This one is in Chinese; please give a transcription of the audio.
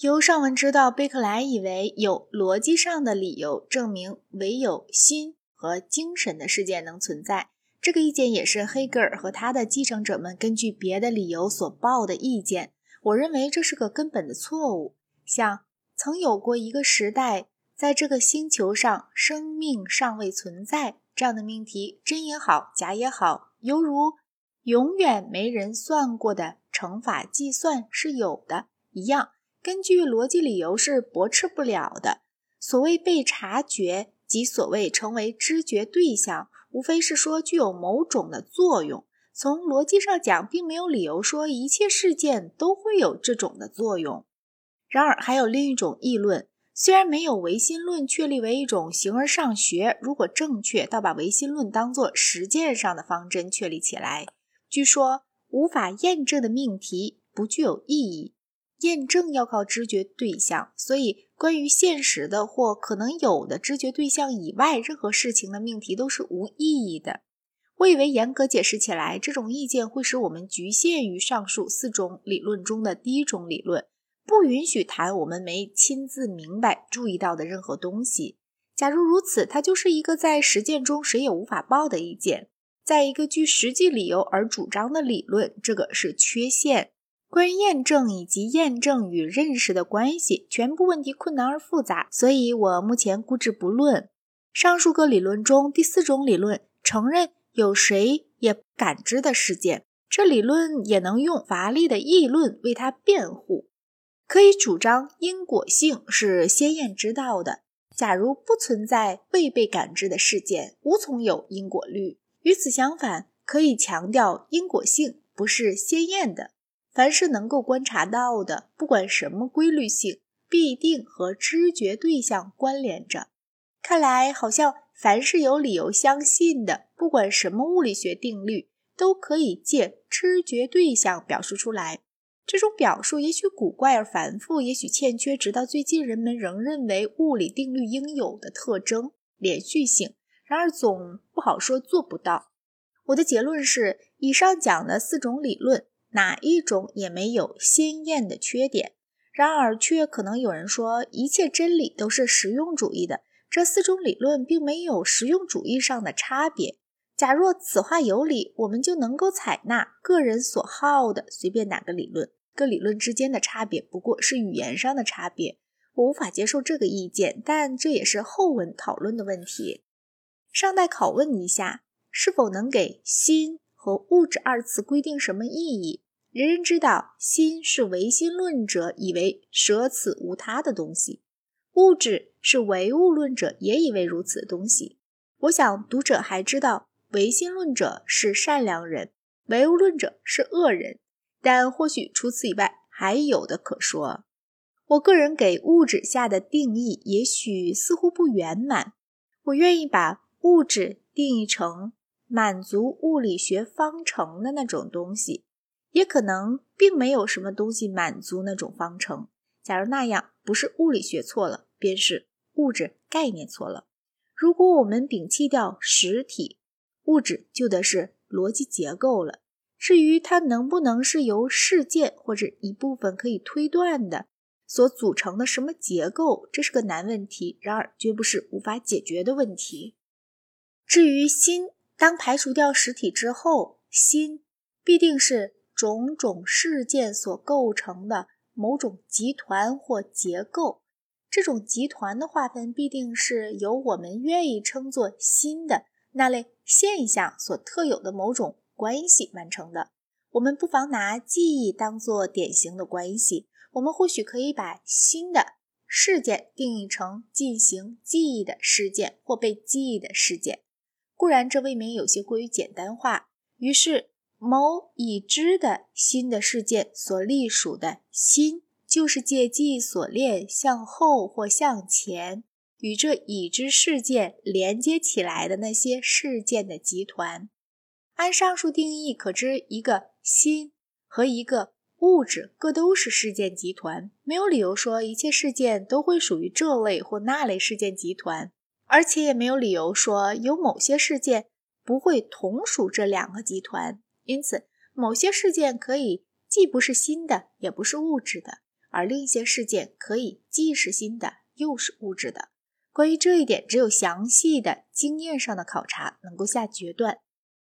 由上文知道，贝克莱以为有逻辑上的理由证明唯有心和精神的世界能存在。这个意见也是黑格尔和他的继承者们根据别的理由所报的意见。我认为这是个根本的错误。像曾有过一个时代，在这个星球上生命尚未存在这样的命题，真也好，假也好，犹如永远没人算过的乘法计算是有的一样。根据逻辑理由是驳斥不了的。所谓被察觉及所谓成为知觉对象，无非是说具有某种的作用。从逻辑上讲，并没有理由说一切事件都会有这种的作用。然而，还有另一种议论，虽然没有唯心论确立为一种形而上学，如果正确，倒把唯心论当作实践上的方针确立起来。据说无法验证的命题不具有意义。验证要靠知觉对象，所以关于现实的或可能有的知觉对象以外任何事情的命题都是无意义的。我以为严格解释起来，这种意见会使我们局限于上述四种理论中的第一种理论，不允许谈我们没亲自明白、注意到的任何东西。假如如此，它就是一个在实践中谁也无法报的意见，在一个据实际理由而主张的理论，这个是缺陷。关于验证以及验证与认识的关系，全部问题困难而复杂，所以我目前估置不论。上述各理论中，第四种理论承认有谁也感知的事件，这理论也能用乏力的议论为它辩护，可以主张因果性是先验知道的。假如不存在未被感知的事件，无从有因果律。与此相反，可以强调因果性不是先验的。凡是能够观察到的，不管什么规律性，必定和知觉对象关联着。看来，好像凡是有理由相信的，不管什么物理学定律，都可以借知觉对象表述出来。这种表述也许古怪而繁复，也许欠缺直到最近人们仍认为物理定律应有的特征——连续性。然而，总不好说做不到。我的结论是：以上讲的四种理论。哪一种也没有鲜艳的缺点，然而却可能有人说一切真理都是实用主义的。这四种理论并没有实用主义上的差别。假若此话有理，我们就能够采纳个人所好的随便哪个理论。各理论之间的差别不过是语言上的差别。我无法接受这个意见，但这也是后文讨论的问题。尚待拷问一下，是否能给心和物质二词规定什么意义？人人知道，心是唯心论者以为舍此无他的东西；物质是唯物论者也以为如此的东西。我想读者还知道，唯心论者是善良人，唯物论者是恶人。但或许除此以外还有的可说。我个人给物质下的定义，也许似乎不圆满。我愿意把物质定义成满足物理学方程的那种东西。也可能并没有什么东西满足那种方程。假如那样，不是物理学错了，便是物质概念错了。如果我们摒弃掉实体，物质就得是逻辑结构了。至于它能不能是由事件或者一部分可以推断的所组成的什么结构，这是个难问题。然而，绝不是无法解决的问题。至于心，当排除掉实体之后，心必定是。种种事件所构成的某种集团或结构，这种集团的划分必定是由我们愿意称作新的那类现象所特有的某种关系完成的。我们不妨拿记忆当做典型的关系，我们或许可以把新的事件定义成进行记忆的事件或被记忆的事件。固然这未免有些过于简单化，于是。某已知的新的事件所隶属的新，就是借记忆锁链向后或向前与这已知事件连接起来的那些事件的集团。按上述定义，可知一个新和一个物质各都是事件集团。没有理由说一切事件都会属于这类或那类事件集团，而且也没有理由说有某些事件不会同属这两个集团。因此，某些事件可以既不是新的，也不是物质的，而另一些事件可以既是新的又是物质的。关于这一点，只有详细的经验上的考察能够下决断。